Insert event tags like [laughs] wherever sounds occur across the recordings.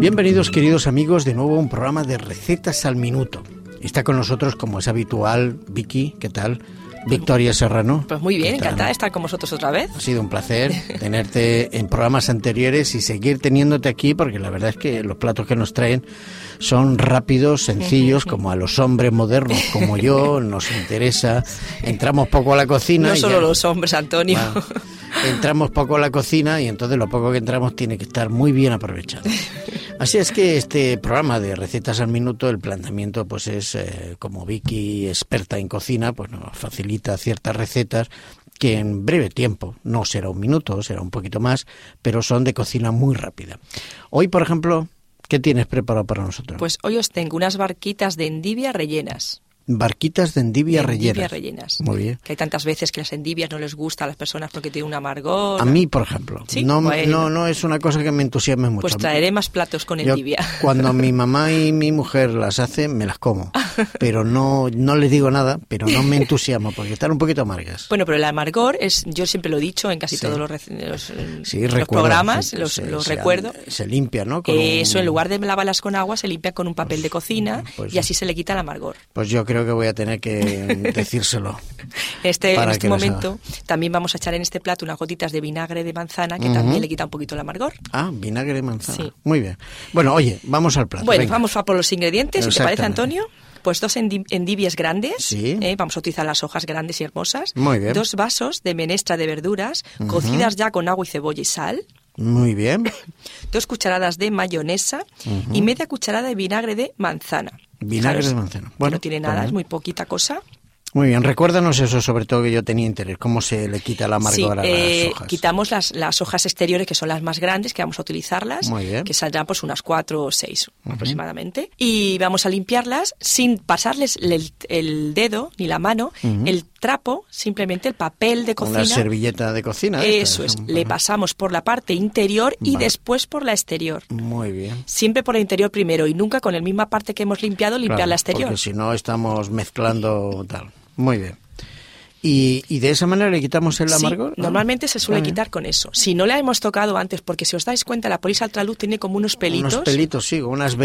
Bienvenidos queridos amigos de nuevo a un programa de recetas al minuto. Está con nosotros como es habitual Vicky, ¿qué tal? Victoria Serrano. Pues muy bien, encantada de estar con vosotros otra vez. Ha sido un placer tenerte en programas anteriores y seguir teniéndote aquí porque la verdad es que los platos que nos traen son rápidos, sencillos, [laughs] como a los hombres modernos como yo nos interesa. Entramos poco a la cocina. No solo ya- los hombres, Antonio. Bueno, entramos poco a la cocina y entonces lo poco que entramos tiene que estar muy bien aprovechado. [laughs] Así es que este programa de recetas al minuto, el planteamiento pues es eh, como Vicky, experta en cocina, pues nos facilita ciertas recetas que en breve tiempo, no será un minuto, será un poquito más, pero son de cocina muy rápida. Hoy, por ejemplo, ¿qué tienes preparado para nosotros? Pues hoy os tengo unas barquitas de endivia rellenas. Barquitas de endivia De endivia rellenas. rellenas. Muy bien. Que hay tantas veces que las endivias no les gusta a las personas porque tienen un amargor. A mí, por ejemplo, Sí, no, bueno. no, no es una cosa que me entusiasme mucho. Pues traeré más platos con Yo, endivia. cuando mi [laughs] mamá y mi mujer las hacen, me las como. Pero no, no les digo nada, pero no me entusiasmo porque están un poquito amargas. Bueno, pero el amargor es, yo siempre lo he dicho en casi Sí. todos los, los, Sí, los recuerdo, programas, se- los, se- los se- recuerdo. Se limpia, ¿no? Con Eso, un- en lugar de lavarlas con agua, se limpia con un papel de cocina pues- y así se le quita el amargor. Pues yo creo que voy a tener que [laughs] decírselo. Este, en este momento también vamos a echar en este plato unas gotitas de vinagre de manzana que también le quita un poquito el amargor. Ah, vinagre de manzana. Sí. Muy bien. Bueno, oye, vamos al plato. Bueno, venga. vamos a por los ingredientes, si te parece. Antonio. Pues dos endi- endivias grandes, Sí. ¿eh? vamos a utilizar las hojas grandes y hermosas. Muy bien. Dos vasos de menestra de verduras, cocidas ya con agua y cebolla y sal. Muy bien. [coughs] Dos cucharadas de mayonesa y media cucharada de vinagre de manzana. Vinagre Fijaros de manzana. Bueno, no tiene está nada, es muy poquita cosa. Muy bien. Recuérdanos eso, sobre todo que yo tenía interés. ¿Cómo se le quita Sí, amargor a eh, las hojas? quitamos las, las hojas exteriores, que son las más grandes, que vamos a utilizarlas, Muy bien. que saldrán pues unas cuatro o seis aproximadamente. Y vamos a limpiarlas sin pasarles el, el dedo ni la mano, el trapo, simplemente el papel de Con cocina. la servilleta de cocina. Eso es, le pasamos por la parte interior y después por la exterior. Muy bien. Siempre por la interior primero y nunca con la misma parte que hemos limpiado limpiar Claro, la exterior. Porque si no estamos mezclando tal. Muy bien. Y, y de esa manera le quitamos el Sí, amargor. ¿no? normalmente se suele quitar con eso. Si no la hemos tocado antes, porque si os dais cuenta, la polisa ultraluz tiene como unos pelitos. Unos pelitos, sí, unas.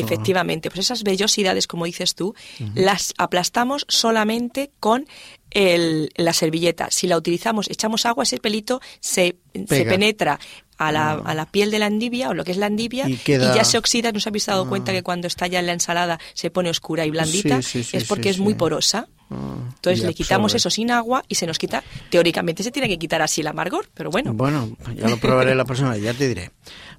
Efectivamente, pues esas vellosidades, como dices tú, las aplastamos solamente con el- la servilleta. Si la utilizamos, echamos agua, ese pelito se, se penetra a la, a la piel de la endivia o lo que es la endivia Y queda- ya se oxida. ¿No os habéis dado cuenta que cuando está ya en la ensalada se pone oscura y blandita? Sí, sí, sí, es porque es muy porosa. Entonces le quitamos eso sin agua y se nos quita. Teóricamente se tiene que quitar así el amargor, pero bueno. Bueno, ya lo probaré la próxima vez, ya te diré.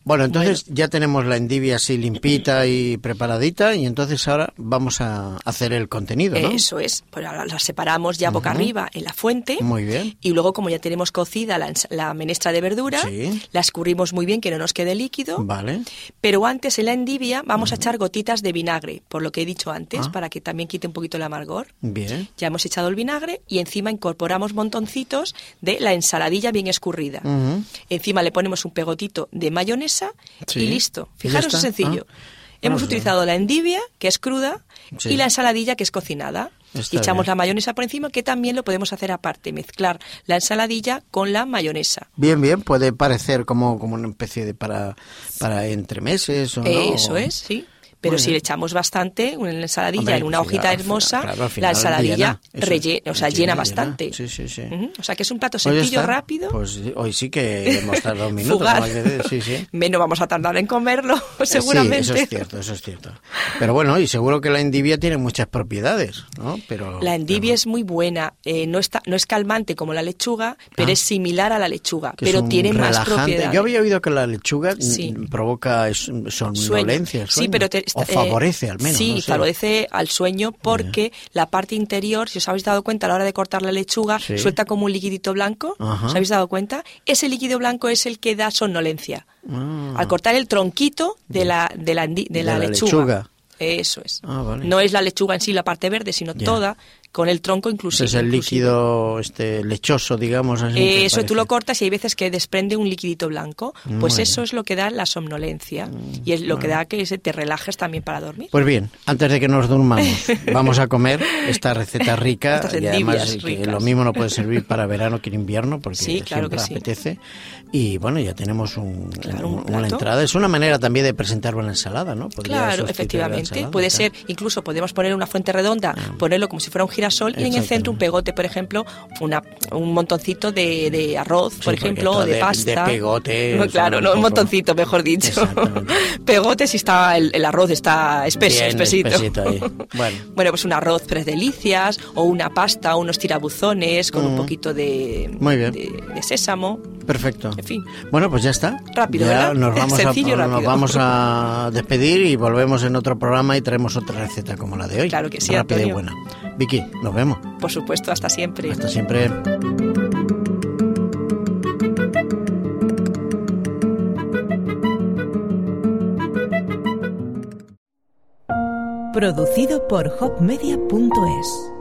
Bueno, entonces ya tenemos la endivia así limpita y preparadita y entonces ahora vamos a hacer el contenido, ¿no? Eso es. Pues ahora la separamos ya boca arriba en la fuente. Muy bien. Y luego, como ya tenemos cocida la, la menestra de verdura, Sí. la escurrimos muy bien, que no nos quede líquido. Vale. Pero antes en la endivia vamos a echar gotitas de vinagre, por lo que he dicho antes, Ah. para que también quite un poquito el amargor. Bien. Ya hemos echado el vinagre y encima incorporamos montoncitos de la ensaladilla bien escurrida. Encima le ponemos un pegotito de mayonesa Sí. y listo. Fijaros, es sencillo. Ah. Hemos utilizado la endivia, que es cruda, Sí. y la ensaladilla, que es cocinada. Está y echamos bien. la mayonesa por encima, que también lo podemos hacer aparte, mezclar la ensaladilla con la mayonesa. Bien, bien, puede parecer como, como una especie de para, para entremeses o no. Eso es, sí. Pero si le echamos bastante, una ensaladilla Hombre, en una al hojita final- hermosa, claro, la ensaladilla rellena, o sea, llena, llena, llena. bastante. Sí, sí, O sea, que es un plato Pues sencillo, rápido. Pues hoy sí que hemos tardado un minuto. Fugaz. como hay que decir, Sí, sí. [laughs] Menos vamos a tardar en comerlo, Sí, seguramente. eso es cierto, eso es cierto. Pero bueno, y seguro que la endivia tiene muchas propiedades, ¿no? Pero La endivia pero- es muy buena, eh, no, está, no es calmante como la lechuga, pero Ah. es similar a la lechuga, pero tiene más propiedades. Yo había oído que la lechuga Sí. provoca somnolencia, Sí, pero te- o favorece al menos. Sí, no sé. favorece al sueño porque la parte interior, si os habéis dado cuenta a la hora de cortar la lechuga, Sí. suelta como un liquidito blanco. Ajá. ¿Os habéis dado cuenta? Ese líquido blanco es el que da somnolencia. Ah. Al cortar el tronquito de la, de la, de De la lechuga. lechuga. Eso es. Ah, vale. No es la lechuga en sí la parte verde, sino toda con el tronco inclusive. Es el líquido este lechoso, digamos así. Eh, eso tú lo cortas y hay veces que desprende un liquidito blanco. Pues eso es lo que da la somnolencia mm, y es lo que da que te relajes también para dormir. Pues bien, antes de que nos durmamos, [laughs] vamos a comer esta receta rica y además que lo mismo no puede servir para verano que en invierno porque siempre apetece. Y bueno, ya tenemos un, una entrada. Es una manera también de presentar una ensalada, ¿no? claro, efectivamente. Puede ser, incluso podemos poner una fuente redonda, ah. ponerlo como si fuera un girasol y en el centro un pegote, por ejemplo, una, un montoncito de, de arroz, por ejemplo, o de, pasta. De pegote. [laughs] claro, no, un montoncito, mejor dicho. [laughs] pegote si está el, arroz está espeso, espesito. [laughs] Bueno. bueno, pues un arroz tres delicias o una pasta, unos tirabuzones con un mm. poquito de, de sésamo. Perfecto. En fin. Bueno, pues ya está. Rápido, ya Nos vamos, a, nos vamos a [laughs] despedir y volvemos en otro programa y traemos otra receta como la de hoy. Claro que sí, Rápida y buena. Vicky, nos vemos. Por supuesto, hasta siempre. Hasta siempre. Producido por hopmedia.es